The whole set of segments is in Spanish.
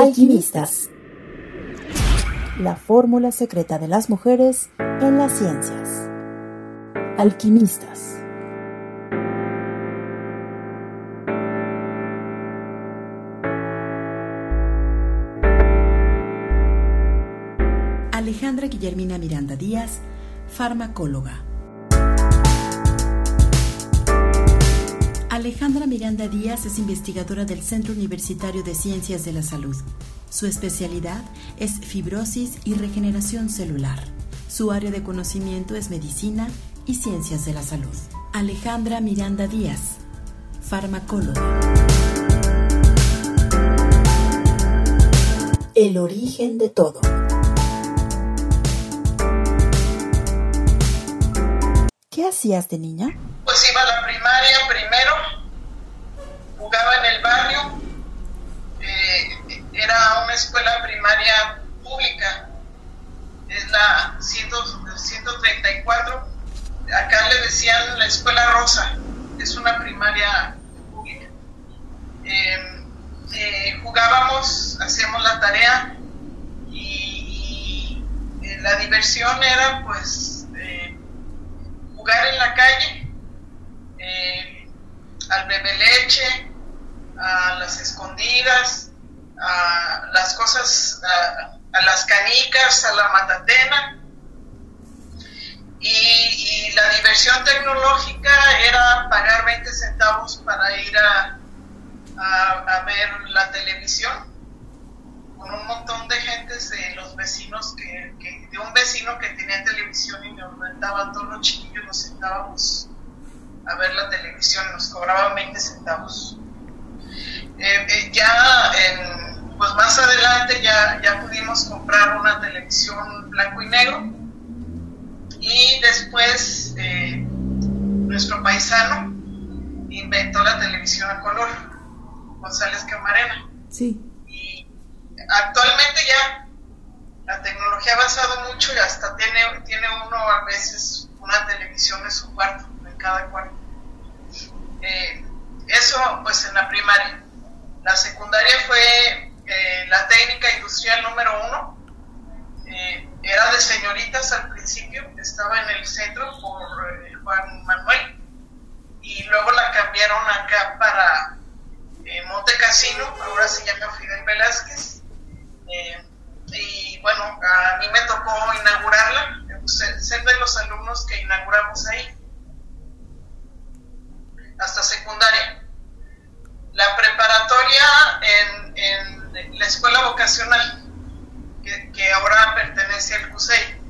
Alquimistas. La fórmula secreta de las mujeres en las ciencias. Alquimistas. Alejandra Guillermina Miranda Díaz, farmacóloga. Alejandra Miranda Díaz es investigadora del Centro Universitario de Ciencias de la Salud. Su especialidad es fibrosis y regeneración celular. Su área de conocimiento es medicina y ciencias de la salud. Alejandra Miranda Díaz, farmacóloga. El origen de todo. ¿Qué hacías de niña? Pues iba a la primaria primero, jugaba en el barrio, eh, era una escuela primaria pública, es la 134, acá le decían la escuela rosa, es una primaria pública. Em, eh, jugábamos, hacíamos la tarea y, y la diversión era pues jugar en la calle, eh, al bebé leche, a las escondidas, a las cosas, a, las canicas, a la matatena. Y, la diversión tecnológica era pagar 20 centavos para ir a, a ver la televisión con un montón de gentes de los vecinos, que, de un vecino que tenía televisión y nos rentaba todos los chiquillos, nos sentábamos a ver la televisión, nos cobraban 20 centavos. Eh, eh, ya, pues más adelante ya, ya pudimos comprar una televisión blanco y negro y después eh, nuestro paisano inventó la televisión a color, González Camarena. Sí actualmente ya la tecnología ha avanzado mucho y hasta tiene, tiene uno a veces una televisión en su cuarto, en cada cuarto. Eh, eso pues en la primaria. La secundaria fue eh, la técnica industrial número uno. Eh, era de señoritas al principio, estaba en el centro por Juan Manuel y luego la cambiaron acá para Monte Casino, ahora se llama Fidel Velázquez eh, y bueno, a mí me tocó inaugurarla, ser de los alumnos que inauguramos ahí, hasta secundaria. La preparatoria en, la escuela vocacional, que, ahora pertenece al CUSEI,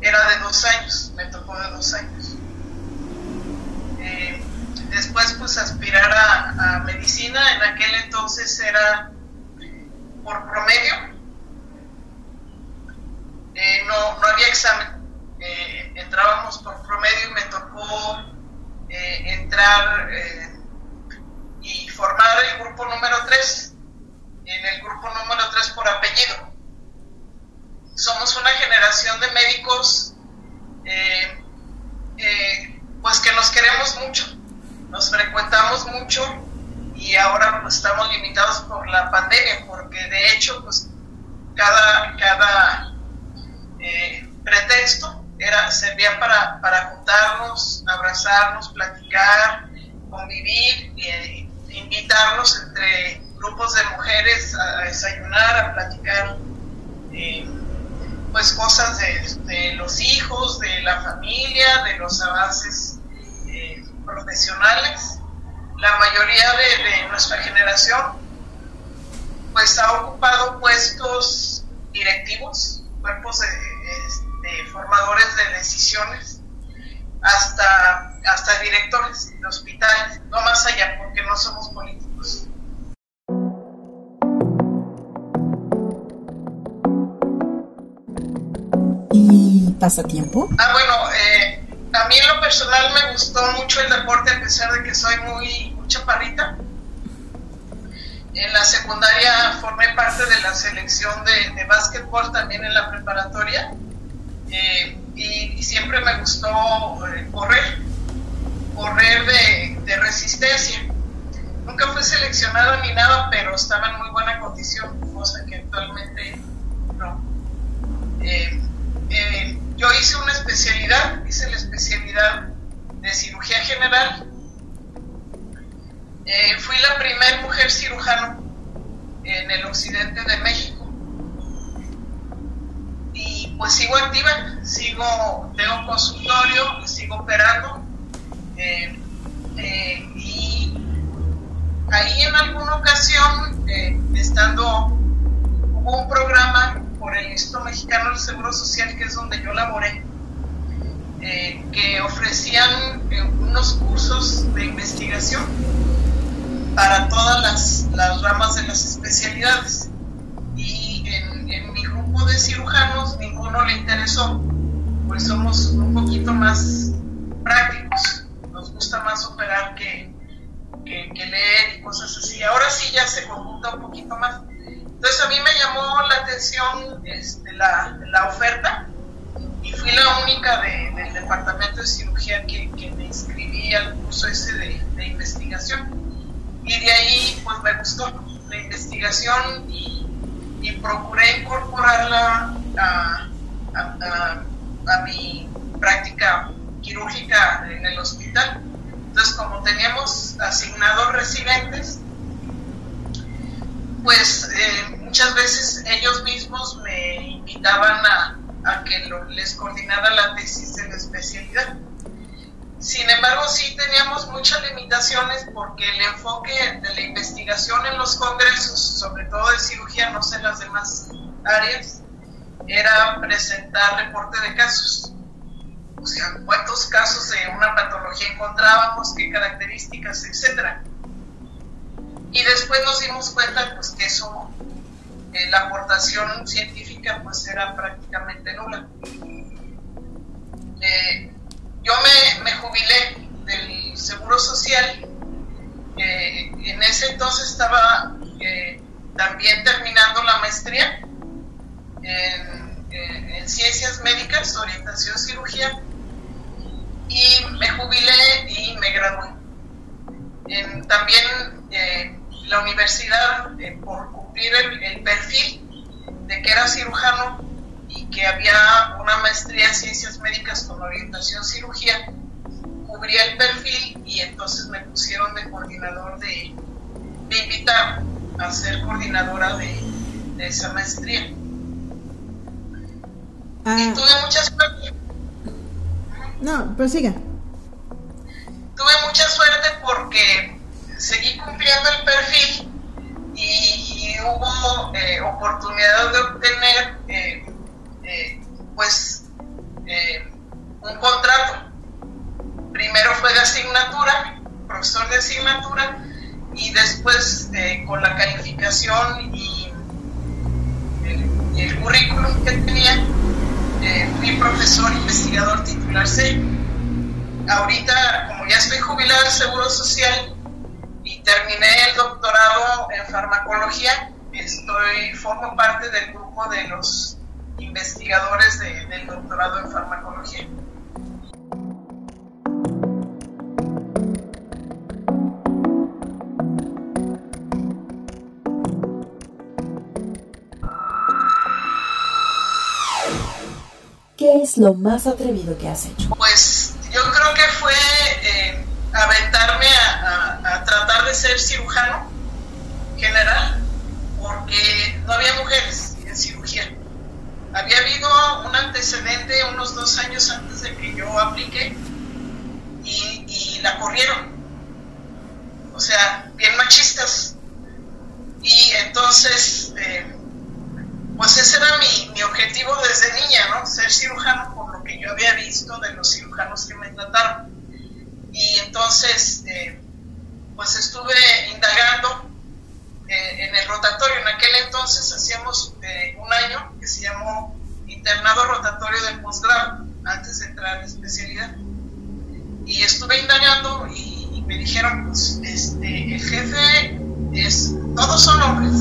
era de dos años, me tocó de dos años. Eh, después pues aspirar a medicina, en aquel entonces era por promedio. Eh, no, no había examen. Eh, entrábamos por promedio y me tocó entrar formar el grupo número 3. En el grupo número 3 por apellido. Somos una generación de médicos pues que nos queremos mucho, nos frecuentamos mucho y ahora pues estamos limitados por la pandemia, porque de hecho pues cada, cada eh, pretexto era, servía para, para juntarnos, abrazarnos, platicar, convivir, e invitarnos entre grupos de mujeres a desayunar, a platicar eh, pues cosas de, los hijos, de la familia, de los avances profesionales. La mayoría de, nuestra generación pues ha ocupado puestos directivos, cuerpos de, formadores de decisiones, hasta, hasta directores de hospitales, no más allá, porque no somos políticos. ¿Y pasatiempo? Ah, bueno, eh, a mí en lo personal me gustó mucho el deporte a pesar de que soy muy, chaparrita. En la secundaria formé parte de la selección de, de básquetbol también en la preparatoria eh, y, siempre me gustó eh, correr, correr de, resistencia. Nunca fui seleccionado ni nada, pero estaba en muy buena condición, cosa que actualmente no. Eh, eh, yo hice una especialidad, hice la especialidad de cirugía general. Eh, fui la primera mujer cirujana en el occidente de México. Y pues sigo activa, sigo, tengo consultorio, sigo operando. Eh, eh, y ahí en alguna ocasión, eh, estando, hubo un programa por el Instituto Mexicano del Seguro Social, que es donde yo laboré, que ofrecían unos cursos de investigación para todas las, las ramas de las especialidades. Y en, en, mi grupo de cirujanos ninguno le interesó, pues somos un poquito más prácticos, cosas así. Ahora sí ya se conjunta un poquito más. Entonces a mí me llamó la atención este, la, la oferta y fui la única de, del departamento de cirugía que, que, me inscribí al curso ese de, de investigación y de ahí pues me gustó la investigación y, procuré incorporarla a, a, mi práctica quirúrgica en el hospital. Entonces como teníamos asignados residentes, pues eh, muchas veces ellos mismos me invitaban a, que les coordinara la tesis de la especialidad. Sin embargo, sí teníamos muchas limitaciones porque el enfoque de la investigación en los congresos, sobre todo de cirugía, no sé las demás áreas, era presentar reporte de casos. O sea, cuántos casos de una patología encontrábamos, qué características, etcétera. Y después nos dimos cuenta pues, que eso, eh, la aportación científica pues era prácticamente nula. Eh, yo me, me jubilé del Seguro Social. Eh, en ese entonces estaba también terminando la maestría en, en, Ciencias Médicas, Orientación Cirugía, y me jubilé y me gradué. En, también la universidad, por el, el perfil de que era cirujano, que había una maestría en ciencias médicas con orientación cirugía, cubría el perfil y entonces me pusieron de coordinador de, me invitaron a ser coordinadora de, esa maestría. Ah. Y tuve mucha suerte. No, prosiga. Tuve mucha suerte porque seguí cumpliendo el perfil y, hubo eh, oportunidad de obtener eh, eh, pues eh, un contrato. Primero fue de asignatura, profesor de asignatura, y después con la calificación y el, currículum que tenía, fui profesor investigador titular C. Ahorita, como ya estoy jubilado del Seguro Social y terminé el doctorado en farmacología, estoy, formo parte del grupo de los investigadores de, del doctorado en farmacología. ¿Qué es lo más atrevido que has hecho? Pues yo creo que fue eh, aventarme a, a tratar de ser cirujano general, porque no había mujeres en cirugía había habido un antecedente unos dos años antes de que yo apliqué y, la corrieron. O sea, bien machistas. Y entonces, eh, pues ese era mi, objetivo desde niña, ¿no? Ser cirujano, por lo que yo había visto de los cirujanos que me trataron. Y entonces, eh, pues estuve indagando eh, en el rotatorio. En aquel entonces hacíamos un año que se llamó internado rotatorio de posgrado, antes de entrar en especialidad. Y estuve indagando y, me dijeron, pues, este, el jefe es, todos son hombres,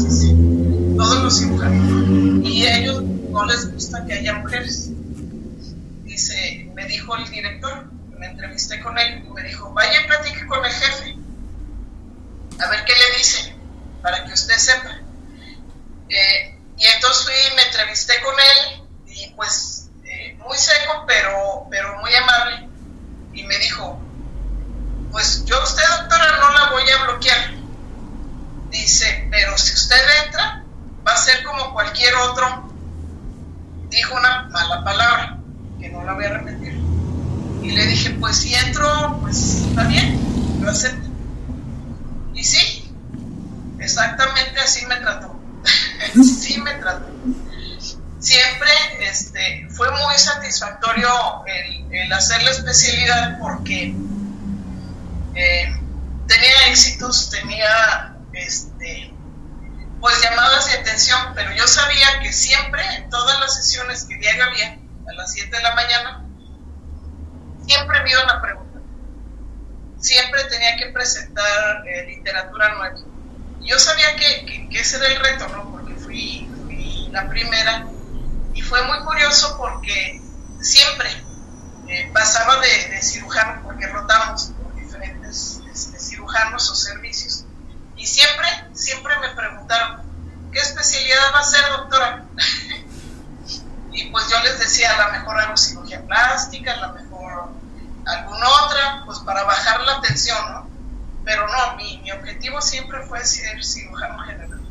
todos los cirujanos. Y a ellos no les gusta que haya mujeres. Dice, me dijo el director, me entrevisté con él, me dijo, vaya y platique con el jefe, a ver qué le dice para que usted sepa. Eh, y entonces fui, me entrevisté con él y pues eh, muy seco, pero, pero muy amable. Y me dijo, pues yo usted doctora no la voy a bloquear, dice, pero si usted entra, va a ser como cualquier otro. Dijo una mala palabra, que no la voy a repetir. Y le dije, pues si entro, pues está bien, lo acepto. Y sí, exactamente así me trató. sí me trató. Siempre este, fue muy satisfactorio el, hacer la especialidad porque eh, tenía éxitos, tenía este, pues llamadas de atención, pero yo sabía que siempre, en todas las sesiones que diario había, a las 7 de la mañana, siempre me iban a. Siempre tenía que presentar eh, literatura nueva. Yo sabía que, ese era el reto, ¿no? Porque fui, la primera y fue muy curioso porque siempre eh, pasaba de, cirujano, porque rotamos por diferentes este, cirujanos o servicios, y siempre, siempre me preguntaron, ¿qué especialidad va a ser, doctora? y pues yo les decía, a lo mejor hago cirugía plástica, a lo mejor alguna otra, pues para bajar la tensión, ¿no? Pero no, mi, mi objetivo siempre fue ser cirujano general.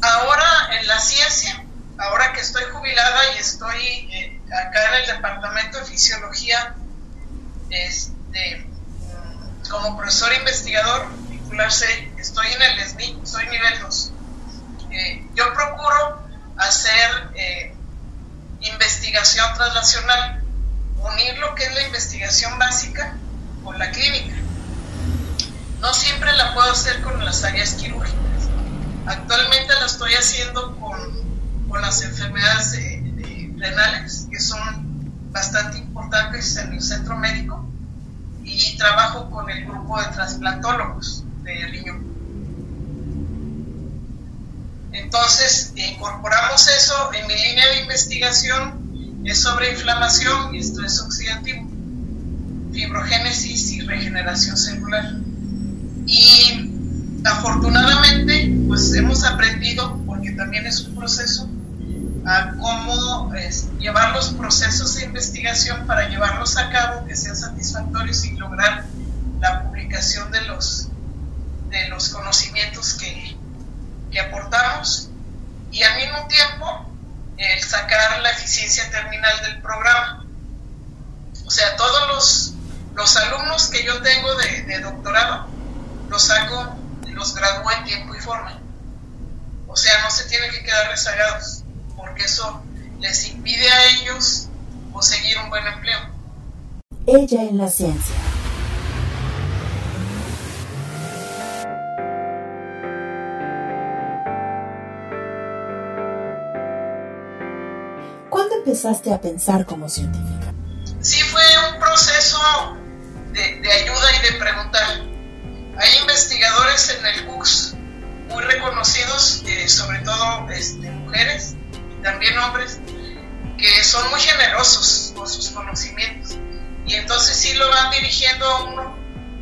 Ahora en la ciencia, ahora que estoy jubilada y estoy eh, acá en el departamento de fisiología, este, mm, como profesor investigador, estoy en el SNI, soy nivel 2. Eh, yo procuro hacer eh, investigación translacional, unir lo que es la investigación básica con la clínica. No siempre la puedo hacer con las áreas quirúrgicas. Actualmente la estoy haciendo con, las enfermedades renales, que son bastante importantes en el centro médico, y trabajo con el grupo de trasplantólogos de riñón. Entonces, incorporamos eso en mi línea de investigación, es sobre inflamación y estrés oxidativo, fibrogénesis y regeneración celular. Y afortunadamente, pues hemos aprendido, porque también es un proceso, a cómo llevar los procesos de investigación para llevarlos a cabo, que sean satisfactorios y lograr la publicación de los de los conocimientos que, aportamos y al mismo tiempo el sacar la eficiencia terminal del programa. O sea, todos los, los alumnos que yo tengo de, doctorado los saco, los gradúo en tiempo y forma. O sea, no se tienen que quedar rezagados, porque eso les impide a ellos conseguir un buen empleo. Ella en la ciencia. empezaste a pensar como científica? Sí, fue un proceso de, ayuda y de preguntar. Hay investigadores en el CUCS muy reconocidos, eh, sobre todo este, mujeres también hombres, que son muy generosos con sus conocimientos. Y entonces sí lo van dirigiendo a uno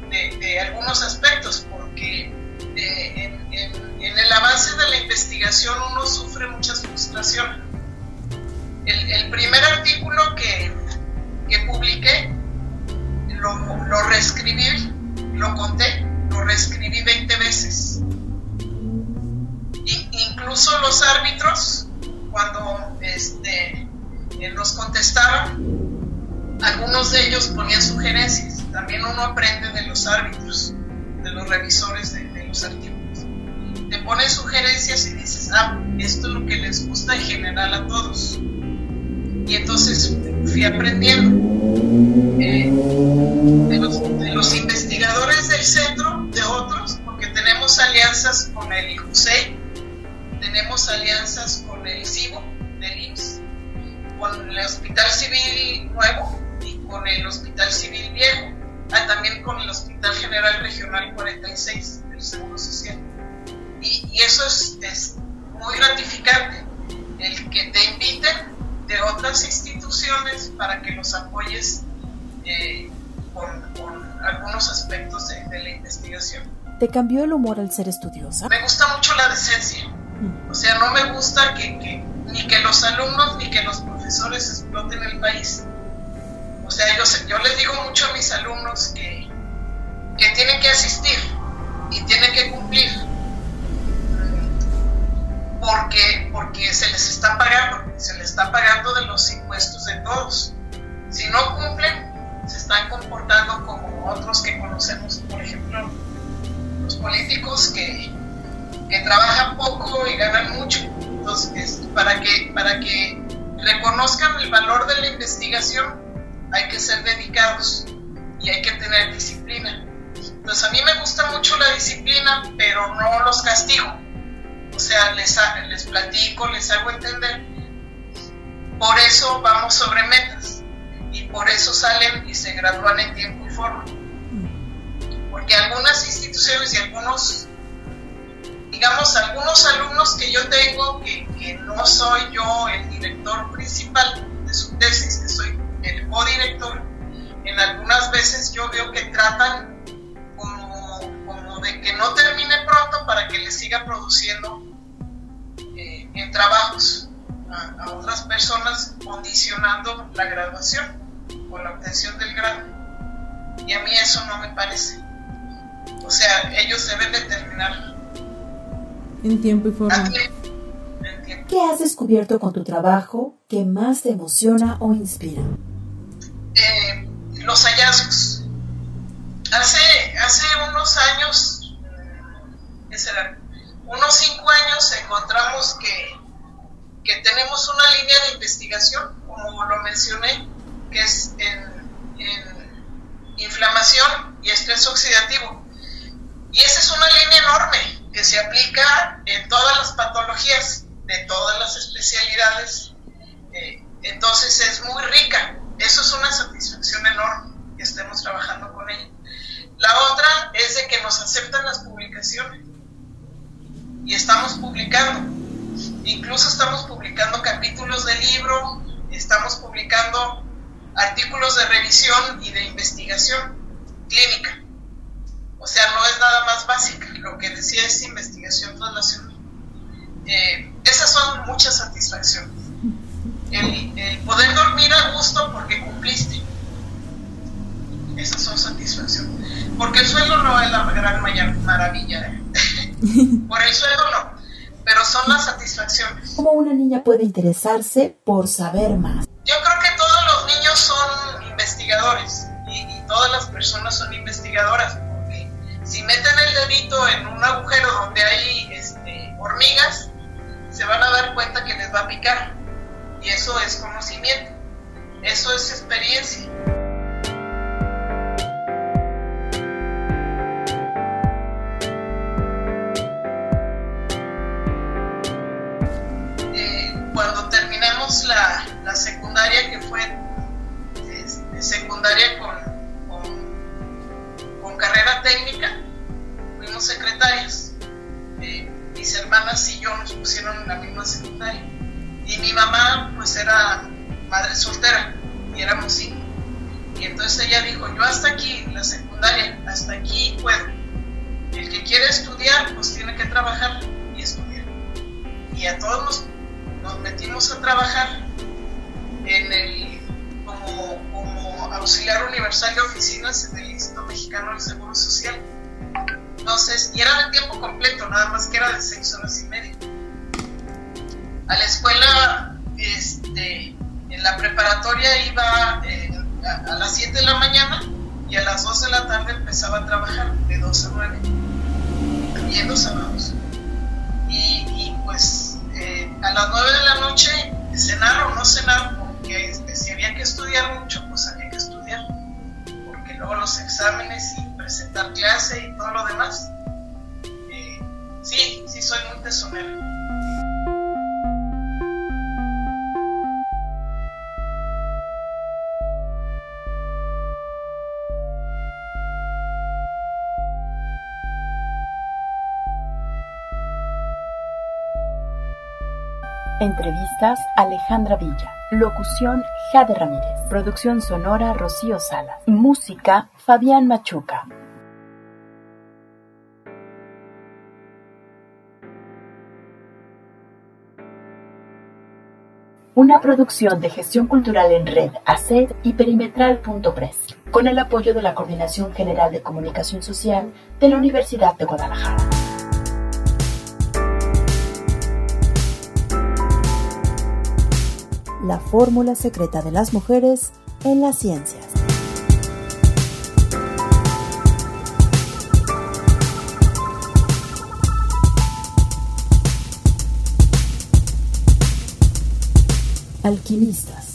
de, algunos aspectos, porque eh, en, en el avance de la investigación uno sufre muchas frustraciones el, primer artículo que, que publiqué lo, lo, reescribí, lo conté, lo reescribí 20 veces. incluso los árbitros, cuando este, nos contestaban, algunos de ellos ponían sugerencias. También uno aprende de los árbitros, de los revisores de, de los artículos. Te ponen sugerencias y dices, ah, esto es lo que les gusta en general a todos y entonces fui aprendiendo eh, de, los, investigadores del centro, de otros, porque tenemos alianzas con el IJUSEI, tenemos alianzas con el CIBO del IMSS, con el Hospital Civil Nuevo y con el Hospital Civil Viejo, ah, también con el Hospital General Regional 46 del Seguro Social. Y, y eso es, es muy gratificante, el que te inviten de otras instituciones para que los apoyes eh, con, algunos aspectos de, la investigación. ¿Te cambió el humor al ser estudiosa? Me gusta mucho la decencia. O sea, no me gusta que, que ni que los alumnos ni que los profesores exploten el país. O sea, yo, yo les digo mucho a mis alumnos que, que tienen que asistir y tienen que cumplir porque, porque se les está pagando, se les está pagando de los impuestos de todos. Si no cumplen, se están comportando como otros que conocemos, por ejemplo, los políticos que, que trabajan poco y ganan mucho. Entonces, para que, para que reconozcan el valor de la investigación, hay que ser dedicados y hay que tener disciplina. Entonces, a mí me gusta mucho la disciplina, pero no los castigo. O sea, les, les platico, les hago entender. Por eso vamos sobre metas y por eso salen y se gradúan en tiempo y forma. Porque algunas instituciones y algunos digamos, algunos alumnos que yo tengo, que, no soy yo el director principal de su tesis, que soy el codirector, en algunas veces yo veo que tratan como, de que no termine pronto para que le siga produciendo eh, en trabajos a, a, otras personas, condicionando la graduación o la obtención del grado. Y a mí eso no me parece. O sea, ellos deben de terminar en tiempo y forma. ¿Qué has descubierto con tu trabajo que más te emociona o inspira? Eh, los hallazgos. Hace, hace unos años, ¿qué será? Unos cinco años encontramos que, que tenemos una línea de investigación, como lo mencioné, que es en, en inflamación y estrés oxidativo. Y esa es una línea enorme que se aplica en todas las patologías, de todas las especialidades. Eh, entonces es muy rica. Eso es una satisfacción enorme que estemos trabajando con ella. La otra es de que nos aceptan las publicaciones y estamos publicando. Incluso estamos publicando capítulos de libro, estamos publicando artículos de revisión y de investigación clínica. O sea, no es nada más básica. Lo que decía es investigación. Eh, esas son muchas satisfacciones. El, poder dormir a gusto porque cumpliste. Esas son satisfacciones. Porque el sueldo no es la gran maravilla. ¿eh? por el sueldo no. Pero son las satisfacciones. ¿Cómo una niña puede interesarse por saber más? Yo creo que todos los niños son investigadores y, y todas las personas son investigadoras dedito en un agujero donde hay este, hormigas, se van a dar cuenta que les va a picar. Y eso es conocimiento, eso es experiencia. Estudiar, pues tiene que trabajar y estudiar. Y a todos nos, nos metimos a trabajar en el, como, auxiliar universal de oficinas en el Instituto Mexicano del Seguro Social. Entonces, y era de tiempo completo, nada más que era de seis horas y media. A la escuela, este, en la preparatoria iba eh, a, las 7 de la mañana y a las 2 de la tarde empezaba a trabajar de 2 a 9, sábados. Y, y pues eh, a las 9 de la noche cenar o no cenar, porque este, si había que estudiar mucho, pues había que estudiar luego los exámenes y presentar clase y todo lo demás. Eh, sí, sí soy muy tesonero. Entrevistas Alejandra Villa. Locución Jade Ramírez. Producción sonora Rocío Salas. Música Fabián Machuca. Una producción de gestión cultural en red, ACED y perimetral.press, con el apoyo de la Coordinación General de Comunicación Social de la Universidad de Guadalajara. La fórmula secreta de las mujeres en las ciencias. Alquimistas.